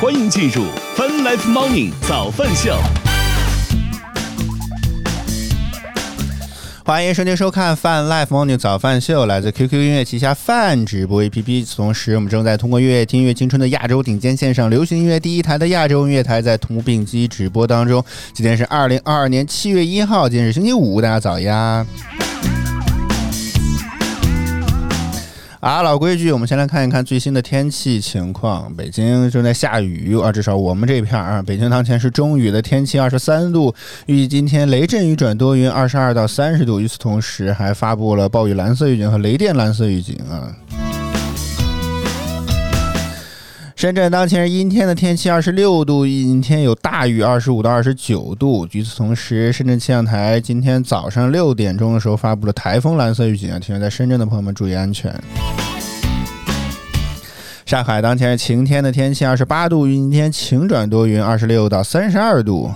欢迎进入 Fun Life Morning 早饭秀。欢迎收听收看泛 Life Morning 早饭秀，来自 QQ 音乐旗下泛直播 APP。同时，我们正在通过乐乐听乐青春的亚洲顶尖线上流行音乐第一台的亚洲音乐台，在同步并机直播当中。今天是二零二二年七月一号，今天是星期五，大家早呀！啊，老规矩，我们先来看一看最新的天气情况。北京正在下雨啊，至少我们这片儿啊，北京当前是中雨的天气，二十三度。预计今天雷阵雨转多云，二十二到三十度。与此同时，还发布了暴雨蓝色预警和雷电蓝色预警啊。深圳当前是阴天的天气，二十六度，阴天有大雨，二十五到二十九度。与此同时，深圳气象台今天早上六点钟的时候发布了台风蓝色预警啊，提醒在深圳的朋友们注意安全。上海当前是晴天的天气，二十八度，阴天晴转多云，二十六到三十二度。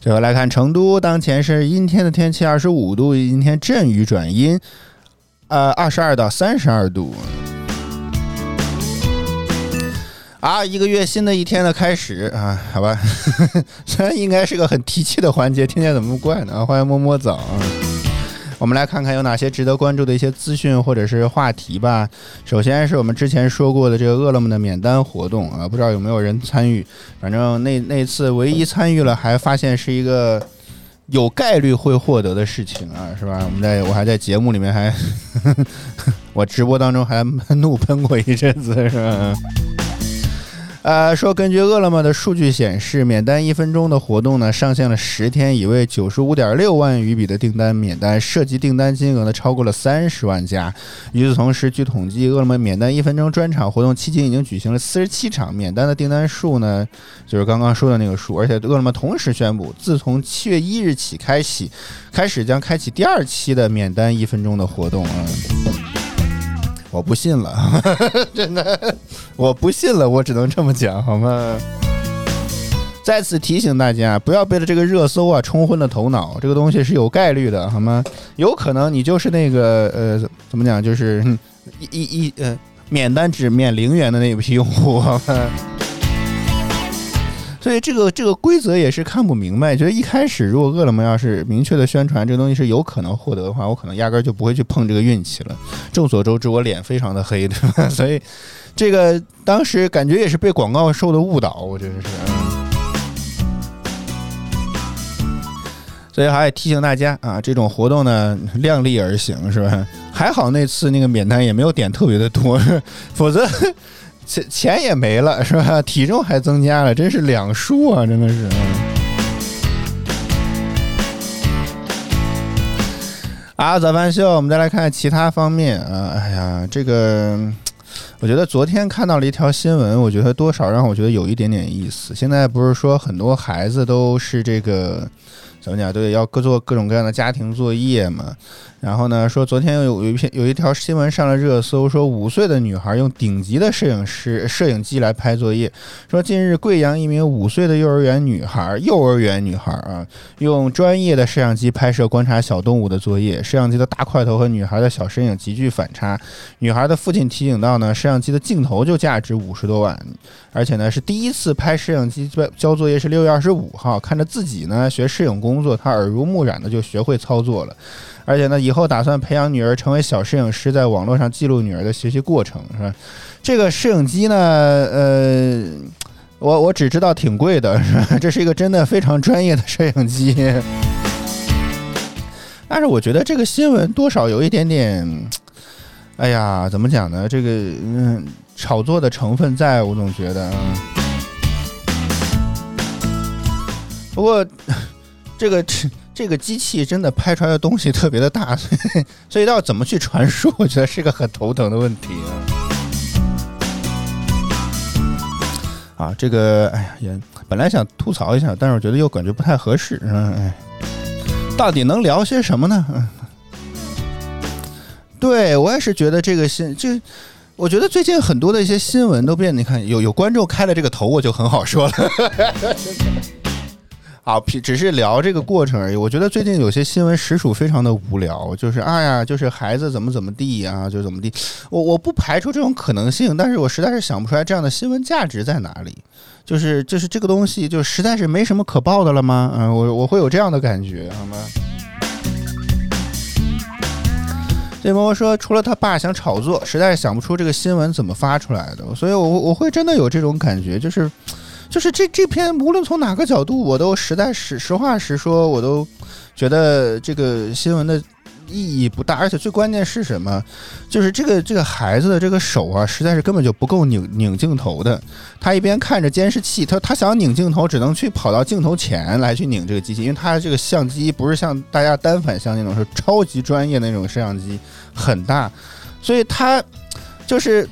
最后来看成都，当前是阴天的天气，二十五度，阴天阵雨转阴，呃，二十二到三十二度。啊，一个月新的一天的开始啊，好吧，虽然应该是个很提气的环节，听起来怎么那么怪呢？啊欢迎摸摸枣，我们来看看有哪些值得关注的一些资讯或者是话题吧。首先是我们之前说过的这个饿了么的免单活动啊，不知道有没有人参与？反正那那次唯一参与了，还发现是一个有概率会获得的事情啊，是吧？我们在我还在节目里面还，我直播当中还怒喷过一阵子，是吧？呃，说根据饿了么的数据显示，免单一分钟的活动呢，上线了十天，已为九十五点六万余笔的订单免单，涉及订单金额呢超过了三十万家。与此同时，据统计，饿了么免单一分钟专场活动迄今已经举行了四十七场，免单的订单数呢，就是刚刚说的那个数。而且饿了么同时宣布，自从七月一日起开启，开始将开启第二期的免单一分钟的活动啊。我不信了，真的，我不信了，我只能这么讲，好吗？再次提醒大家，不要被了这个热搜啊冲昏了头脑，这个东西是有概率的，好吗？有可能你就是那个呃，怎么讲，就是一一一呃，免单只免零元的那一批用户，好吗？所以这个这个规则也是看不明白，觉得一开始如果饿了么要是明确的宣传这个东西是有可能获得的话，我可能压根儿就不会去碰这个运气了。众所周知，我脸非常的黑，对吧？所以这个当时感觉也是被广告受的误导，我觉得是。所以还提醒大家啊，这种活动呢量力而行，是吧？还好那次那个免单也没有点特别的多，否则。钱钱也没了是吧？体重还增加了，真是两输啊！真的是。啊，早饭秀，我们再来看其他方面啊。哎呀，这个，我觉得昨天看到了一条新闻，我觉得多少让我觉得有一点点意思。现在不是说很多孩子都是这个怎么讲，对，要各做各种各样的家庭作业嘛。然后呢？说昨天有有一篇有一条新闻上了热搜，说五岁的女孩用顶级的摄影师摄影机来拍作业。说近日贵阳一名五岁的幼儿园女孩，幼儿园女孩啊，用专业的摄像机拍摄观察小动物的作业。摄像机的大块头和女孩的小身影极具反差。女孩的父亲提醒到呢，摄像机的镜头就价值五十多万，而且呢是第一次拍摄像机交交作业是六月二十五号，看着自己呢学摄影工作，她耳濡目染的就学会操作了。而且呢，以以后打算培养女儿成为小摄影师，在网络上记录女儿的学习过程，是吧？这个摄影机呢，呃，我我只知道挺贵的，是吧？这是一个真的非常专业的摄影机。但是我觉得这个新闻多少有一点点，哎呀，怎么讲呢？这个嗯，炒作的成分在，我总觉得。不过 这个。这个机器真的拍出来的东西特别的大，所以所以要怎么去传输，我觉得是个很头疼的问题啊。啊，这个哎呀，也本来想吐槽一下，但是我觉得又感觉不太合适，嗯哎，到底能聊些什么呢？嗯 对我也是觉得这个新，就我觉得最近很多的一些新闻都变，你看有有观众开了这个头，我就很好说了。啊，只是聊这个过程而已。我觉得最近有些新闻实属非常的无聊，就是哎呀，就是孩子怎么怎么地啊，就怎么地。我我不排除这种可能性，但是我实在是想不出来这样的新闻价值在哪里。就是就是这个东西，就实在是没什么可报的了吗？嗯，我我会有这样的感觉，好吗？这朋友说，除了他爸想炒作，实在是想不出这个新闻怎么发出来的。所以，我我会真的有这种感觉，就是，就是这这篇无论从哪个角度，我都实在是实话实说，我都觉得这个新闻的。意义不大，而且最关键是什么？就是这个这个孩子的这个手啊，实在是根本就不够拧拧镜头的。他一边看着监视器，他他想拧镜头，只能去跑到镜头前来去拧这个机器，因为他这个相机不是像大家单反相机那种，是超级专业那种摄像机，很大，所以他就是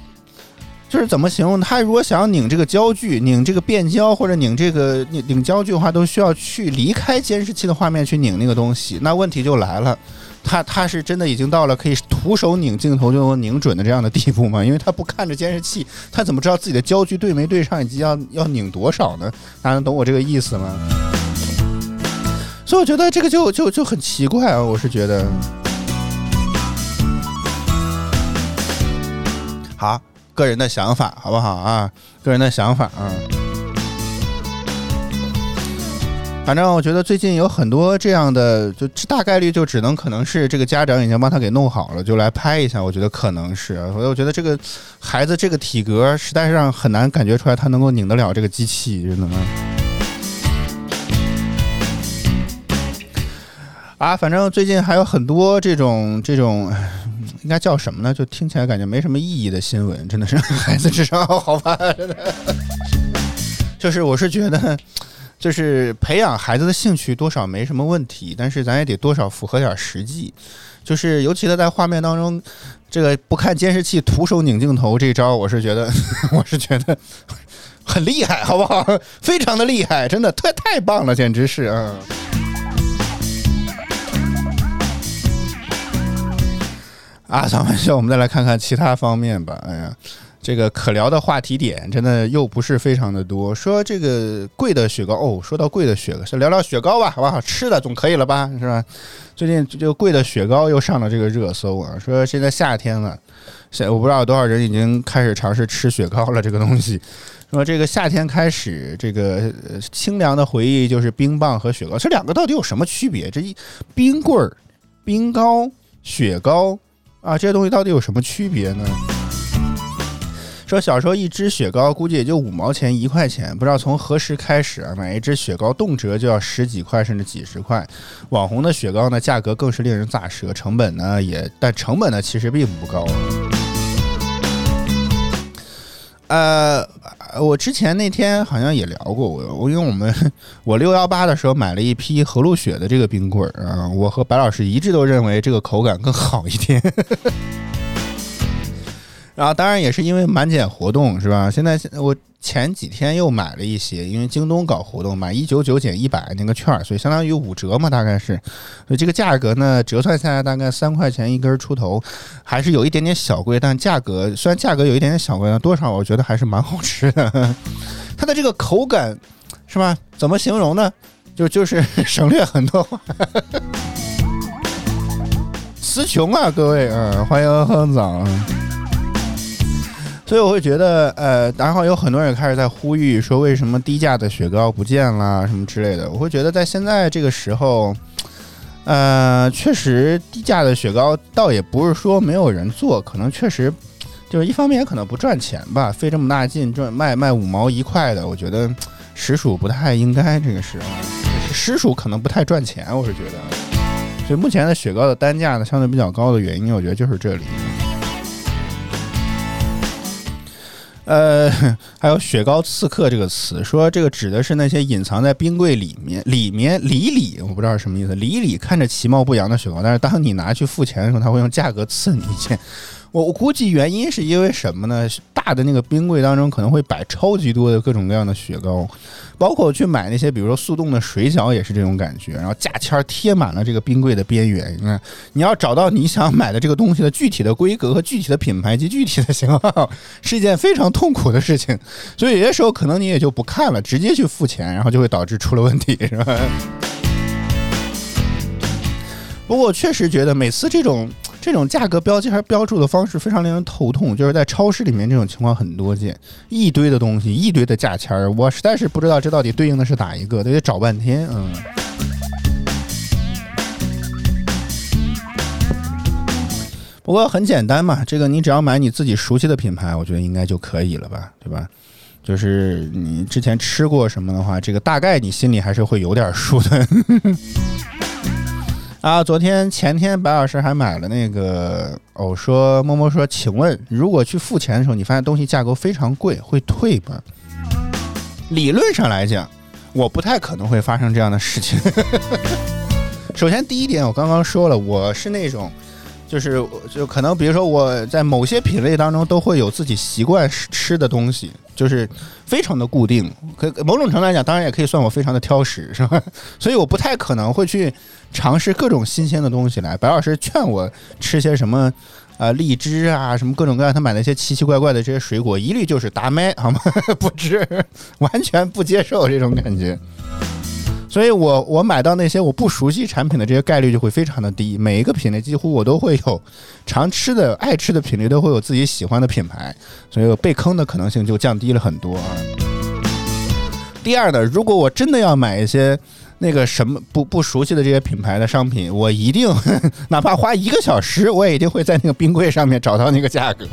就是怎么形容？他如果想要拧这个焦距、拧这个变焦或者拧这个拧拧焦距的话，都需要去离开监视器的画面去拧那个东西。那问题就来了。他他是真的已经到了可以徒手拧镜头就能拧准的这样的地步吗？因为他不看着监视器，他怎么知道自己的焦距对没对上，以及要要拧多少呢？大家能懂我这个意思吗？所以我觉得这个就就就很奇怪啊！我是觉得，好，个人的想法好不好啊？个人的想法啊。反正我觉得最近有很多这样的，就大概率就只能可能是这个家长已经帮他给弄好了，就来拍一下。我觉得可能是，所以我觉得这个孩子这个体格实在是让很难感觉出来他能够拧得了这个机器，真的。啊，反正最近还有很多这种这种，应该叫什么呢？就听起来感觉没什么意义的新闻，真的是 孩子智商好吧？真的，就是我是觉得。就是培养孩子的兴趣多少没什么问题，但是咱也得多少符合点实际。就是尤其他在画面当中，这个不看监视器徒手拧镜头这招，我是觉得 我是觉得很厉害，好不好？非常的厉害，真的太太棒了，简直是啊！啊，咱们笑，我们再来看看其他方面吧。哎呀。这个可聊的话题点真的又不是非常的多。说这个贵的雪糕哦，说到贵的雪糕，先聊聊雪糕吧，好不好？吃的总可以了吧，是吧？最近就贵的雪糕又上了这个热搜啊。说现在夏天了，现我不知道有多少人已经开始尝试吃雪糕了。这个东西，说这个夏天开始，这个清凉的回忆就是冰棒和雪糕，这两个到底有什么区别？这一冰棍儿、冰糕、雪糕啊，这些东西到底有什么区别呢？说小时候一支雪糕估计也就五毛钱一块钱，不知道从何时开始啊，买一支雪糕动辄就要十几块甚至几十块。网红的雪糕呢，价格更是令人咋舌，成本呢也，但成本呢其实并不高。呃，我之前那天好像也聊过，我我因为我们我六幺八的时候买了一批和路雪的这个冰棍儿啊，我和白老师一致都认为这个口感更好一点。然后当然也是因为满减活动是吧？现在现我前几天又买了一些，因为京东搞活动，买一九九减一百那个券，所以相当于五折嘛，大概是。所以这个价格呢，折算下来大概三块钱一根出头，还是有一点点小贵，但价格虽然价格有一点点小贵，但多少我觉得还是蛮好吃的。它的这个口感是吧？怎么形容呢？就就是省略很多话。词穷啊，各位啊，欢迎哼早。所以我会觉得，呃，然后有很多人开始在呼吁说，为什么低价的雪糕不见了什么之类的。我会觉得，在现在这个时候，呃，确实低价的雪糕倒也不是说没有人做，可能确实就是一方面也可能不赚钱吧，费这么大劲赚卖卖五毛一块的，我觉得实属不太应该。这个是实属可能不太赚钱，我是觉得。所以目前的雪糕的单价呢，相对比较高的原因，我觉得就是这里。呃，还有“雪糕刺客”这个词，说这个指的是那些隐藏在冰柜里面、里面里里，我不知道是什么意思。里里看着其貌不扬的雪糕，但是当你拿去付钱的时候，他会用价格刺你一剑。我我估计原因是因为什么呢？大的那个冰柜当中可能会摆超级多的各种各样的雪糕，包括去买那些比如说速冻的水饺也是这种感觉，然后价签贴满了这个冰柜的边缘。你看，你要找到你想买的这个东西的具体的规格和具体的品牌及具体的型号，是一件非常痛苦的事情。所以有些时候可能你也就不看了，直接去付钱，然后就会导致出了问题，是吧？不过我确实觉得每次这种。这种价格标签标注的方式非常令人头痛，就是在超市里面这种情况很多见，一堆的东西，一堆的价签儿我实在是不知道这到底对应的是哪一个，都得找半天。嗯。不过很简单嘛，这个你只要买你自己熟悉的品牌，我觉得应该就可以了吧，对吧？就是你之前吃过什么的话，这个大概你心里还是会有点数的。啊，昨天前天白老师还买了那个，哦，说默默说，请问如果去付钱的时候，你发现东西价格非常贵，会退吗？理论上来讲，我不太可能会发生这样的事情。首先第一点，我刚刚说了，我是那种。就是就可能，比如说我在某些品类当中都会有自己习惯吃吃的东西，就是非常的固定。可某种程度来讲，当然也可以算我非常的挑食，是吧？所以我不太可能会去尝试各种新鲜的东西来。白老师劝我吃些什么啊，荔枝啊，什么各种各样，他买那些奇奇怪怪的这些水果，一律就是打麦，好吗？不吃，完全不接受这种感觉。所以，我我买到那些我不熟悉产品的这些概率就会非常的低。每一个品类几乎我都会有常吃的、爱吃的品类，都会有自己喜欢的品牌，所以被坑的可能性就降低了很多啊。第二呢，如果我真的要买一些那个什么不不熟悉的这些品牌的商品，我一定 哪怕花一个小时，我也一定会在那个冰柜上面找到那个价格。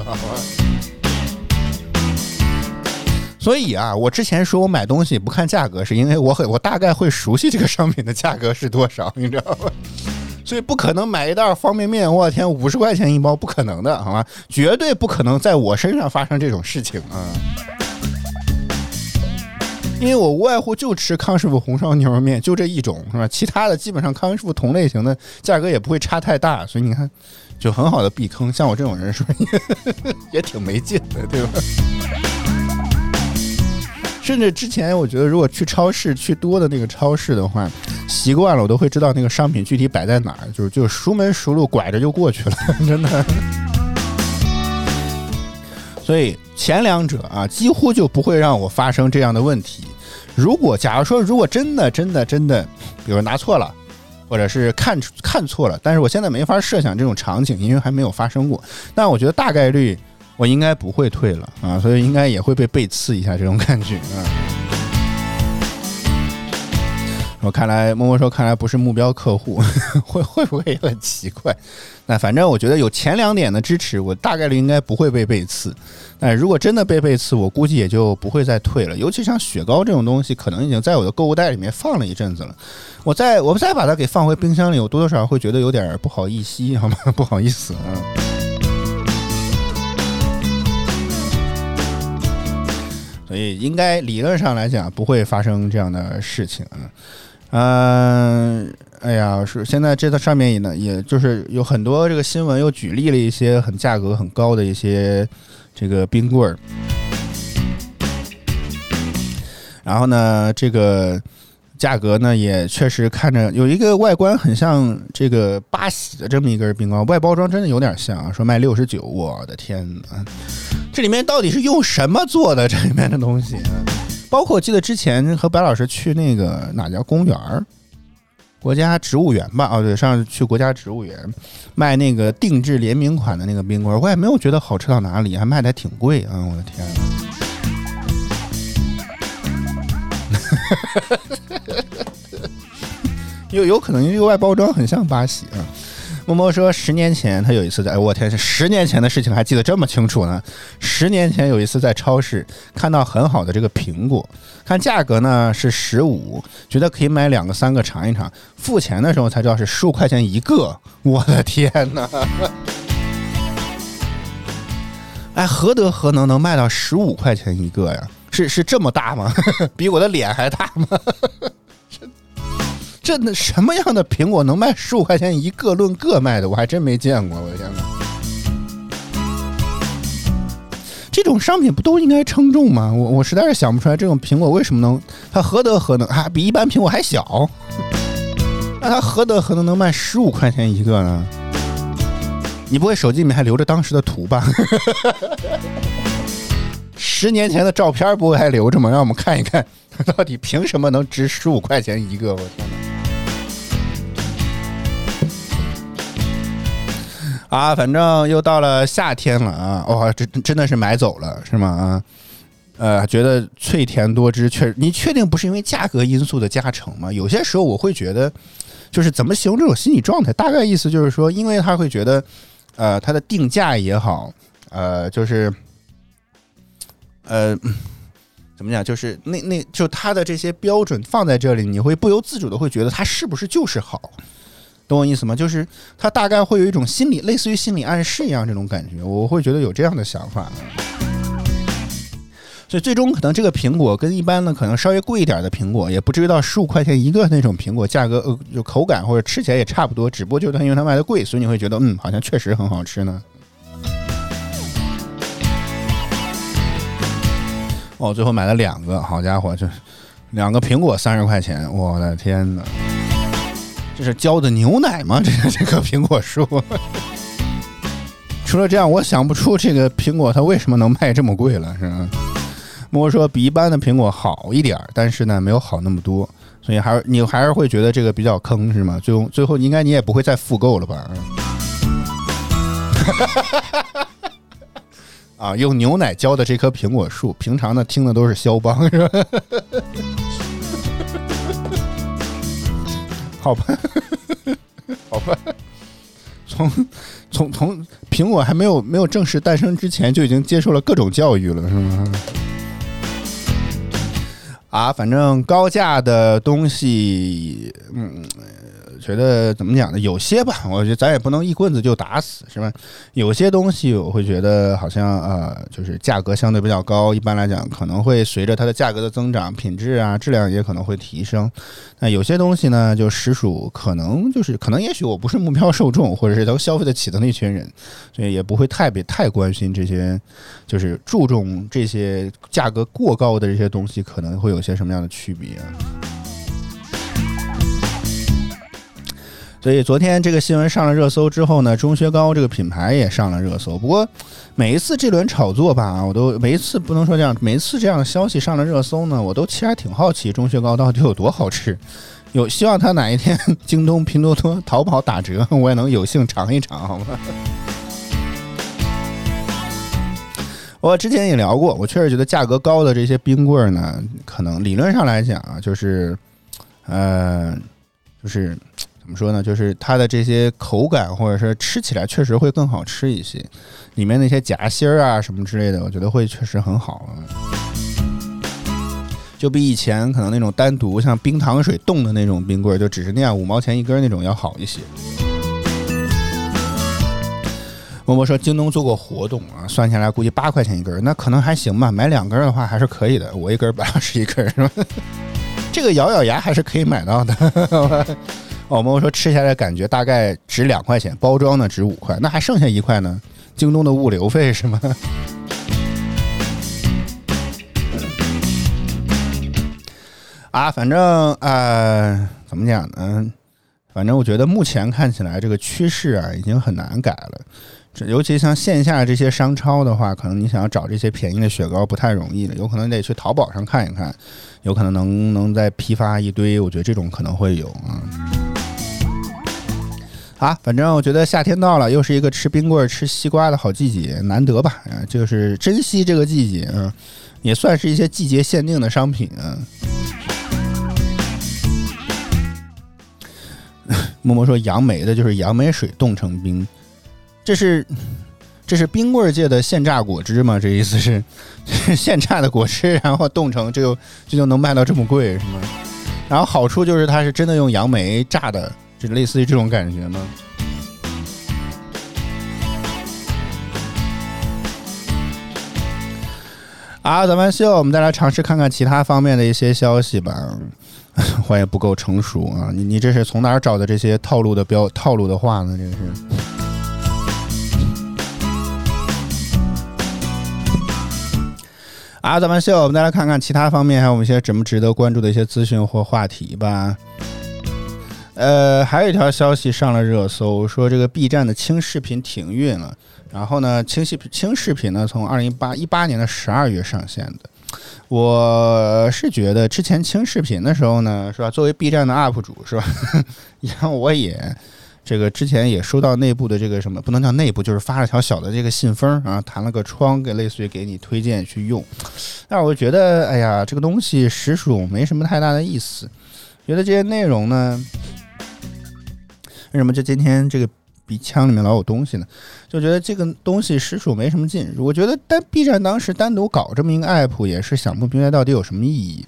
所以啊，我之前说我买东西不看价格，是因为我很我大概会熟悉这个商品的价格是多少，你知道吗？所以不可能买一袋方便面，我天，五十块钱一包，不可能的，好吗？绝对不可能在我身上发生这种事情啊！因为我无外乎就吃康师傅红烧牛肉面，就这一种，是吧？其他的基本上康师傅同类型的价格也不会差太大，所以你看，就很好的避坑。像我这种人，是不是 也挺没劲的，对吧？甚至之前，我觉得如果去超市去多的那个超市的话，习惯了我都会知道那个商品具体摆在哪儿，就是就熟门熟路，拐着就过去了，真的。所以前两者啊，几乎就不会让我发生这样的问题。如果假如说，如果真的真的真的，比如拿错了，或者是看看错了，但是我现在没法设想这种场景，因为还没有发生过。但我觉得大概率。我应该不会退了啊，所以应该也会被背刺一下这种感觉啊。我看来默默说，看来不是目标客户，会会不会也很奇怪？那反正我觉得有前两点的支持，我大概率应该不会被背刺。但如果真的被背刺，我估计也就不会再退了。尤其像雪糕这种东西，可能已经在我的购物袋里面放了一阵子了。我再我再把它给放回冰箱里，我多多少少会觉得有点不好意思，好吗？不好意思啊。所以应该理论上来讲不会发生这样的事情啊，嗯，哎呀，是现在这个上面也呢，也就是有很多这个新闻又举例了一些很价格很高的一些这个冰棍儿，然后呢，这个。价格呢也确实看着有一个外观很像这个八喜的这么一根冰糕，外包装真的有点像啊，说卖六十九，我的天呐，这里面到底是用什么做的？这里面的东西，包括我记得之前和白老师去那个哪家公园儿，国家植物园吧？哦对，上次去国家植物园卖那个定制联名款的那个冰棍，我也没有觉得好吃到哪里，还卖的还挺贵啊！我的天。有有可能这个外包装很像巴西啊。默默说，十年前他有一次在，哎我天，十年前的事情还记得这么清楚呢。十年前有一次在超市看到很好的这个苹果，看价格呢是十五，觉得可以买两个三个尝一尝。付钱的时候才知道是十五块钱一个，我的天哪！哎，何德何能能卖到十五块钱一个呀？是是这么大吗？比我的脸还大吗？这这什么样的苹果能卖十五块钱一个论个卖的？我还真没见过。我的天哪！这种商品不都应该称重吗？我我实在是想不出来，这种苹果为什么能，它何德何能啊？比一般苹果还小，那它何德何能能卖十五块钱一个呢？你不会手机里面还留着当时的图吧？十年前的照片不会还留着吗？让我们看一看，到底凭什么能值十五块钱一个？我天哪！啊，反正又到了夏天了啊！哇，这真的是买走了是吗？啊，呃，觉得脆甜多汁，确实你确定不是因为价格因素的加成吗？有些时候我会觉得，就是怎么形容这种心理状态？大概意思就是说，因为他会觉得。呃，它的定价也好，呃，就是，呃，怎么讲？就是那那就它的这些标准放在这里，你会不由自主的会觉得它是不是就是好？懂我意思吗？就是它大概会有一种心理，类似于心理暗示一样这种感觉，我会觉得有这样的想法。所以最终可能这个苹果跟一般的可能稍微贵一点的苹果，也不至于到十五块钱一个那种苹果，价格呃就口感或者吃起来也差不多，只不过就是它因为它卖的贵，所以你会觉得嗯，好像确实很好吃呢。哦，最后买了两个，好家伙，就两个苹果三十块钱，我的天哪！这是浇的牛奶吗？这个这个苹果树。除了这样，我想不出这个苹果它为什么能卖这么贵了，是吧？莫说比一般的苹果好一点但是呢，没有好那么多，所以还是你还是会觉得这个比较坑，是吗？最后最后应该你也不会再复购了吧？哈哈哈哈哈啊，用牛奶浇的这棵苹果树，平常呢听的都是肖邦，是吧？好吧，好吧，从从从苹果还没有没有正式诞生之前，就已经接受了各种教育了，是吗？啊，反正高价的东西，嗯。觉得怎么讲呢？有些吧，我觉得咱也不能一棍子就打死，是吧？有些东西我会觉得好像呃，就是价格相对比较高，一般来讲可能会随着它的价格的增长，品质啊、质量也可能会提升。那有些东西呢，就实属可能就是可能，也许我不是目标受众，或者是能消费得起的那群人，所以也不会太别太关心这些，就是注重这些价格过高的这些东西可能会有些什么样的区别。所以昨天这个新闻上了热搜之后呢，钟薛高这个品牌也上了热搜。不过每一次这轮炒作吧，我都每一次不能说这样，每一次这样的消息上了热搜呢，我都其实还挺好奇钟薛高到底有多好吃。有希望他哪一天京东、拼多多、淘宝打折，我也能有幸尝一尝，好吗？我之前也聊过，我确实觉得价格高的这些冰棍呢，可能理论上来讲啊，就是，呃，就是。怎么说呢？就是它的这些口感，或者是吃起来确实会更好吃一些，里面那些夹心儿啊什么之类的，我觉得会确实很好，就比以前可能那种单独像冰糖水冻的那种冰棍儿，就只是那样五毛钱一根那种要好一些。默默说京东做过活动啊，算下来估计八块钱一根，那可能还行吧。买两根的话还是可以的，我一根八十一根是吧？这个咬咬牙还是可以买到的。我们说吃下来感觉大概值两块钱，包装呢值五块，那还剩下一块呢？京东的物流费是吗？啊，反正啊，怎么讲呢？反正我觉得目前看起来这个趋势啊，已经很难改了。这尤其像线下这些商超的话，可能你想要找这些便宜的雪糕不太容易了，有可能得去淘宝上看一看，有可能能能再批发一堆。我觉得这种可能会有啊。啊，反正我觉得夏天到了，又是一个吃冰棍、吃西瓜的好季节，难得吧？啊，就是珍惜这个季节啊，也算是一些季节限定的商品啊。默默说杨梅的就是杨梅水冻成冰，这是这是冰棍界的现榨果汁吗？这意思是现榨的果汁，然后冻成这就这就能卖到这么贵是吗？然后好处就是它是真的用杨梅榨的。就类似于这种感觉吗？啊，咱们秀，我们再来尝试看看其他方面的一些消息吧。我也不够成熟啊！你你这是从哪儿找的这些套路的标套路的话呢？这是。啊，咱们秀，我们再来看看其他方面还有我们一些值不值得关注的一些资讯或话题吧。呃，还有一条消息上了热搜，说这个 B 站的轻视频停运了。然后呢，轻视轻视频呢，从二零一八一八年的十二月上线的。我是觉得之前轻视频的时候呢，是吧？作为 B 站的 UP 主，是吧？然后我也这个之前也收到内部的这个什么，不能叫内部，就是发了条小的这个信封啊，弹了个窗，给类似于给你推荐去用。但我觉得，哎呀，这个东西实属没什么太大的意思。觉得这些内容呢，为什么就今天这个？鼻腔里面老有东西呢，就觉得这个东西实属没什么劲。我觉得单 B 站当时单独搞这么一个 app 也是想不明白到底有什么意义。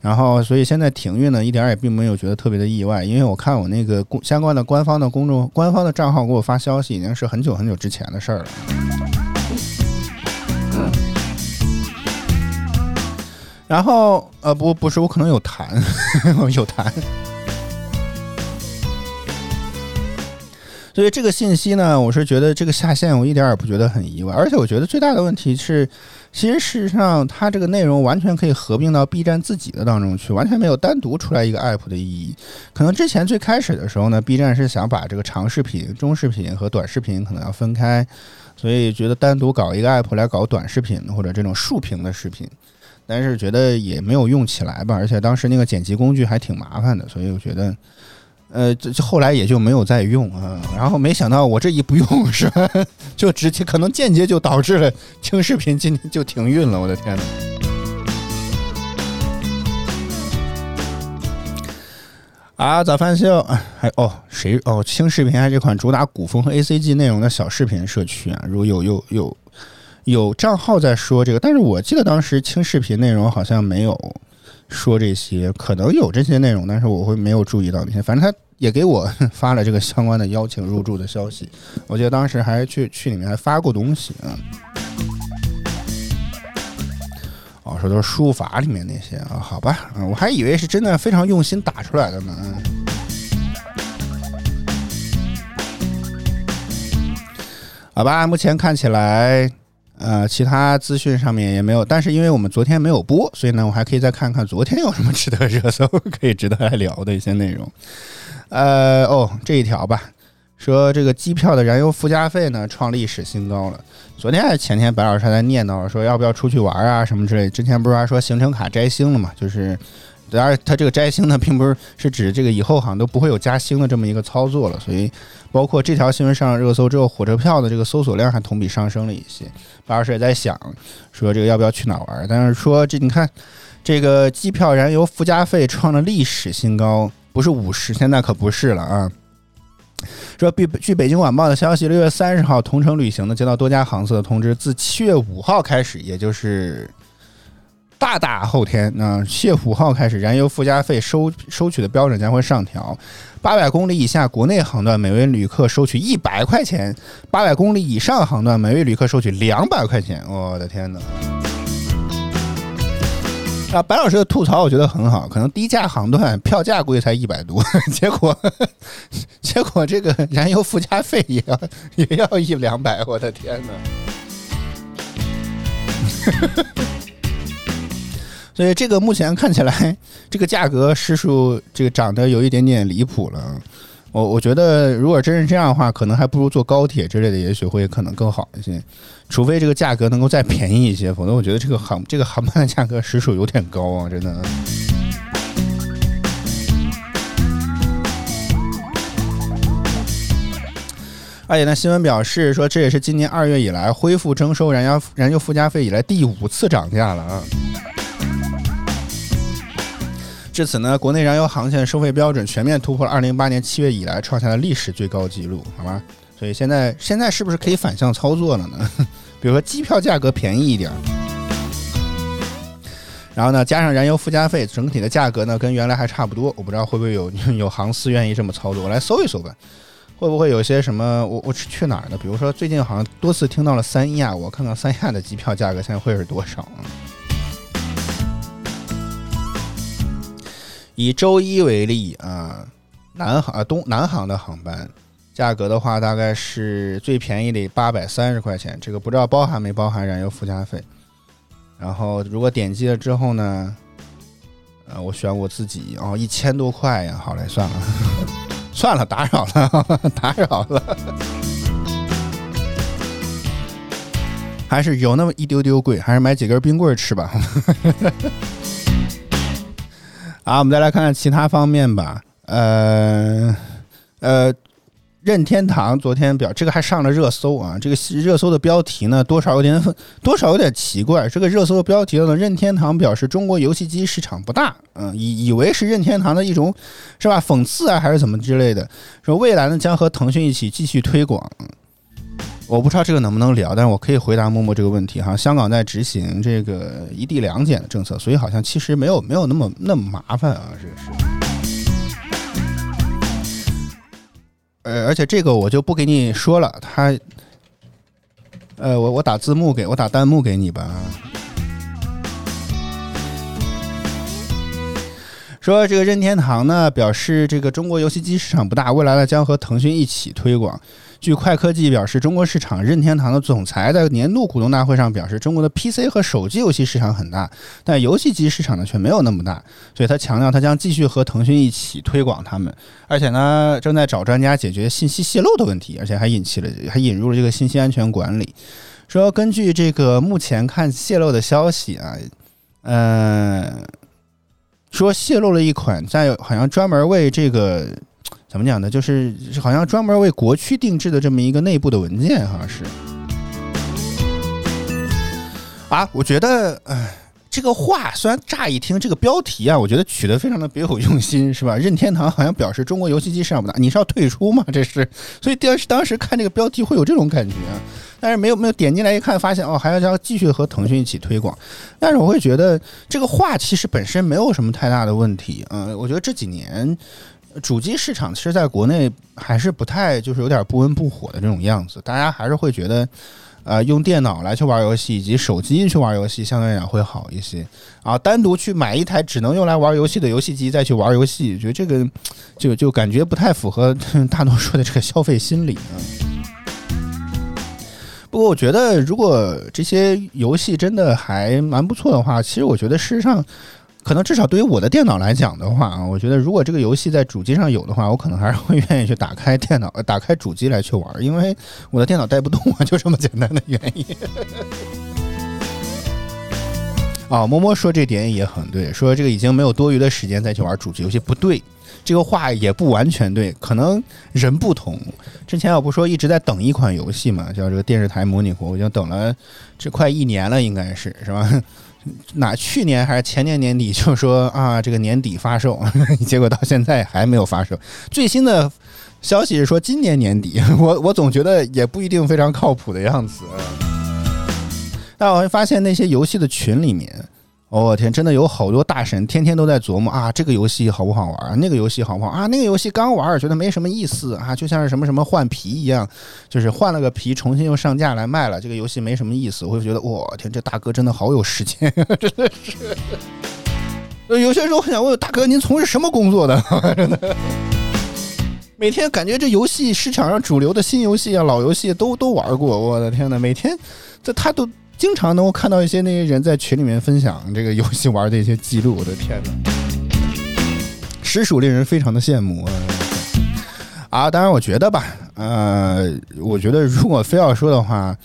然后，所以现在停运呢，一点也并没有觉得特别的意外，因为我看我那个相关的官方的公众官方的账号给我发消息，已经是很久很久之前的事儿了。然后，呃，不，不是，我可能有痰，有痰。所以这个信息呢，我是觉得这个下线我一点也不觉得很意外，而且我觉得最大的问题是，其实事实上它这个内容完全可以合并到 B 站自己的当中去，完全没有单独出来一个 app 的意义。可能之前最开始的时候呢，B 站是想把这个长视频、中视频和短视频可能要分开，所以觉得单独搞一个 app 来搞短视频或者这种竖屏的视频，但是觉得也没有用起来吧，而且当时那个剪辑工具还挺麻烦的，所以我觉得。呃，这这后来也就没有再用啊。然后没想到我这一不用是吧，就直接可能间接就导致了轻视频今天就停运了。我的天呐。啊，早饭秀还哦谁哦轻视频还这款主打古风和 A C G 内容的小视频社区啊，如有有有有账号在说这个，但是我记得当时轻视频内容好像没有。说这些可能有这些内容，但是我会没有注意到那些。反正他也给我发了这个相关的邀请入驻的消息，我记得当时还去去里面还发过东西啊。哦，说都是输入法里面那些啊，好吧，我还以为是真的非常用心打出来的呢。好吧，目前看起来。呃，其他资讯上面也没有，但是因为我们昨天没有播，所以呢，我还可以再看看昨天有什么值得热搜、可以值得来聊的一些内容。呃，哦，这一条吧，说这个机票的燃油附加费呢创历史新高了。昨天还是前天，白老师还在念叨说要不要出去玩啊什么之类。之前不是还说行程卡摘星了嘛？就是。当然，它这个摘星呢，并不是是指这个以后好像都不会有加星的这么一个操作了。所以，包括这条新闻上了热搜之后，火车票的这个搜索量还同比上升了一些。巴老师也在想，说这个要不要去哪玩？但是说这你看，这个机票燃油附加费创了历史新高，不是五十，现在可不是了啊。说，据据北京晚报的消息，六月三十号，同程旅行呢接到多家航司的通知，自七月五号开始，也就是。大大后天，那七月五号开始，燃油附加费收收取的标准将会上调。八百公里以下国内航段，每位旅客收取一百块钱；八百公里以上航段，每位旅客收取两百块钱。我的天哪！啊，白老师的吐槽我觉得很好，可能低价航段票价估计才一百多，结果 结果这个燃油附加费也要也要一两百，我的天哪！所以这个目前看起来，这个价格实属这个涨得有一点点离谱了。我我觉得，如果真是这样的话，可能还不如坐高铁之类的，也许会可能更好一些。除非这个价格能够再便宜一些，否则我觉得这个航这个航班的价格实属有点高啊，真的。而且呢，新闻表示说，这也是今年二月以来恢复征收燃油燃油附加费以来第五次涨价了啊。至此呢，国内燃油航线收费标准全面突破了二零零八年七月以来创下的历史最高纪录，好吗？所以现在现在是不是可以反向操作了呢？比如说机票价格便宜一点，然后呢加上燃油附加费，整体的价格呢跟原来还差不多。我不知道会不会有 有航司愿意这么操作，我来搜一搜吧。会不会有些什么？我我去去哪儿呢？比如说最近好像多次听到了三亚，我看看三亚的机票价格现在会是多少啊？以周一为例啊，南航啊东南航的航班价格的话，大概是最便宜的八百三十块钱，这个不知道包含没包含燃油附加费。然后如果点击了之后呢，呃，我选我自己哦，一千多块呀，好嘞，算了，算了，打扰了，打扰了，还是有那么一丢丢贵，还是买几根冰棍吃吧。好，我们再来看看其他方面吧。呃，呃。任天堂昨天表这个还上了热搜啊！这个热搜的标题呢，多少有点 多少有点奇怪。这个热搜的标题呢，任天堂表示中国游戏机市场不大，嗯，以以为是任天堂的一种是吧？讽刺啊，还是怎么之类的？说未来呢将和腾讯一起继续推广。我不知道这个能不能聊，但是我可以回答默默这个问题哈。香港在执行这个一地两检的政策，所以好像其实没有没有那么那么麻烦啊，这是。呃，而且这个我就不给你说了，他，呃，我我打字幕给我打弹幕给你吧。说这个任天堂呢表示，这个中国游戏机市场不大，未来呢将和腾讯一起推广。据快科技表示，中国市场任天堂的总裁在年度股东大会上表示，中国的 PC 和手机游戏市场很大，但游戏机市场呢却没有那么大。所以他强调，他将继续和腾讯一起推广他们，而且呢正在找专家解决信息泄露的问题，而且还引起了还引入了这个信息安全管理。说根据这个目前看泄露的消息啊，嗯，说泄露了一款在好像专门为这个。怎么讲呢？就是好像专门为国区定制的这么一个内部的文件，好像是。啊，我觉得，哎，这个话虽然乍一听这个标题啊，我觉得取得非常的别有用心，是吧？任天堂好像表示中国游戏机市场不大，你是要退出吗？这是，所以当时当时看这个标题会有这种感觉，但是没有没有点进来一看，发现哦，还要要继续和腾讯一起推广，但是我会觉得这个话其实本身没有什么太大的问题，嗯，我觉得这几年。主机市场其实在国内还是不太，就是有点不温不火的这种样子。大家还是会觉得，呃，用电脑来去玩游戏，以及手机去玩游戏，相对来讲会好一些。啊，单独去买一台只能用来玩游戏的游戏机再去玩游戏，觉得这个就就感觉不太符合 大多数的这个消费心理啊。不过我觉得，如果这些游戏真的还蛮不错的话，其实我觉得事实上。可能至少对于我的电脑来讲的话啊，我觉得如果这个游戏在主机上有的话，我可能还是会愿意去打开电脑、打开主机来去玩，因为我的电脑带不动啊，就这么简单的原因。啊，摸摸说这点也很对，说这个已经没有多余的时间再去玩主机游戏，不对，这个话也不完全对，可能人不同。之前我不说一直在等一款游戏嘛，叫这个电视台模拟活，我已经等了这快一年了，应该是是吧？哪去年还是前年年底就说啊，这个年底发售，结果到现在还没有发售。最新的消息是说今年年底，我我总觉得也不一定非常靠谱的样子。但我会发现那些游戏的群里面。我天，真的有好多大神天天都在琢磨啊，这个游戏好不好玩？那个游戏好不好啊？那个游戏刚玩觉得没什么意思啊，就像是什么什么换皮一样，就是换了个皮，重新又上架来卖了。这个游戏没什么意思，我会觉得我天，这大哥真的好有时间，真的是。有些时候我想问大哥，您从事什么工作的？真的，每天感觉这游戏市场上主流的新游戏啊、老游戏都都玩过。我的天呐，每天这他都。经常能够看到一些那些人在群里面分享这个游戏玩的一些记录，我的天哪，实属令人非常的羡慕啊！啊，当然我觉得吧，呃，我觉得如果非要说的话，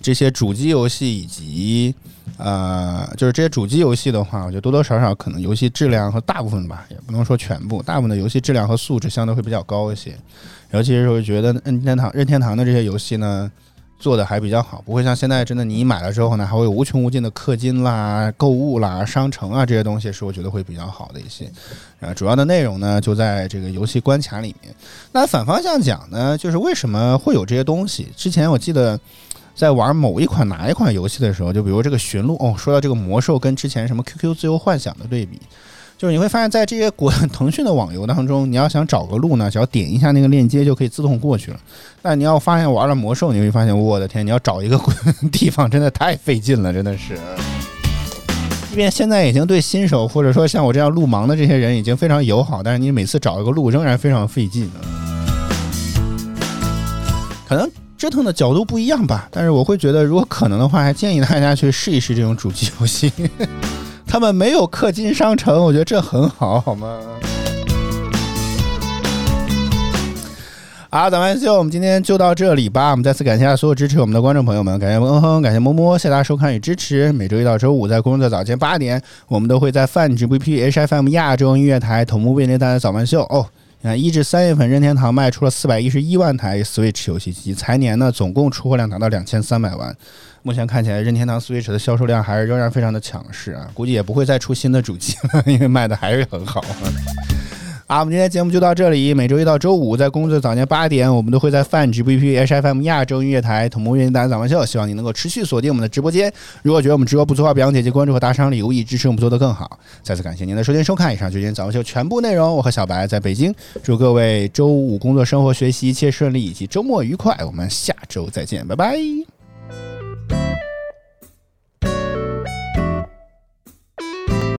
这些主机游戏以及呃，就是这些主机游戏的话，我觉得多多少少可能游戏质量和大部分吧，也不能说全部，大部分的游戏质量和素质相对会比较高一些，尤其是我觉得任天堂任天堂的这些游戏呢。做的还比较好，不会像现在真的，你买了之后呢，还会有无穷无尽的氪金啦、购物啦、商城啊这些东西，是我觉得会比较好的一些。啊，主要的内容呢就在这个游戏关卡里面。那反方向讲呢，就是为什么会有这些东西？之前我记得在玩某一款哪一款游戏的时候，就比如这个寻路哦，说到这个魔兽跟之前什么 QQ 自由幻想的对比。就是你会发现在这些国 腾讯的网游当中，你要想找个路呢，只要点一下那个链接就可以自动过去了。但你要发现玩了魔兽，你会发现，我的天，你要找一个 地方真的太费劲了，真的是。即便现在已经对新手或者说像我这样路盲的这些人已经非常友好，但是你每次找一个路仍然非常费劲。可能。折腾的角度不一样吧。但是我会觉得，如果可能的话，还建议大家去试一试这种主机游戏。他们没有氪金商城，我觉得这很好，好吗？好，咱们就我们今天就到这里吧。我们再次感谢所有支持我们的观众朋友们，感谢嗯哼，感谢么么，谢谢大家收看与支持。每周一到周五在工作早间八点，我们都会在泛直 VP HFM 亚洲音乐台同步为您带来早饭秀哦。你看，一至三月份，任天堂卖出了四百一十一万台 Switch 游戏机，财年呢总共出货量达到两千三百万。目前看起来，任天堂 Switch 的销售量还是仍然非常的强势啊，估计也不会再出新的主机了，因为卖的还是很好。好，我们今天节目就到这里。每周一到周五，在工作早间八点，我们都会在泛直 VP HFM 亚洲音乐台同步为您带来早饭秀。希望您能够持续锁定我们的直播间。如果觉得我们直播不错的话，别忘点击关注和打赏礼物，以支持我们做得更好。再次感谢您的收听收看，以上就是今天早饭秀全部内容。我和小白在北京，祝各位周五工作、生活、学习一切顺利，以及周末愉快。我们下周再见，拜拜。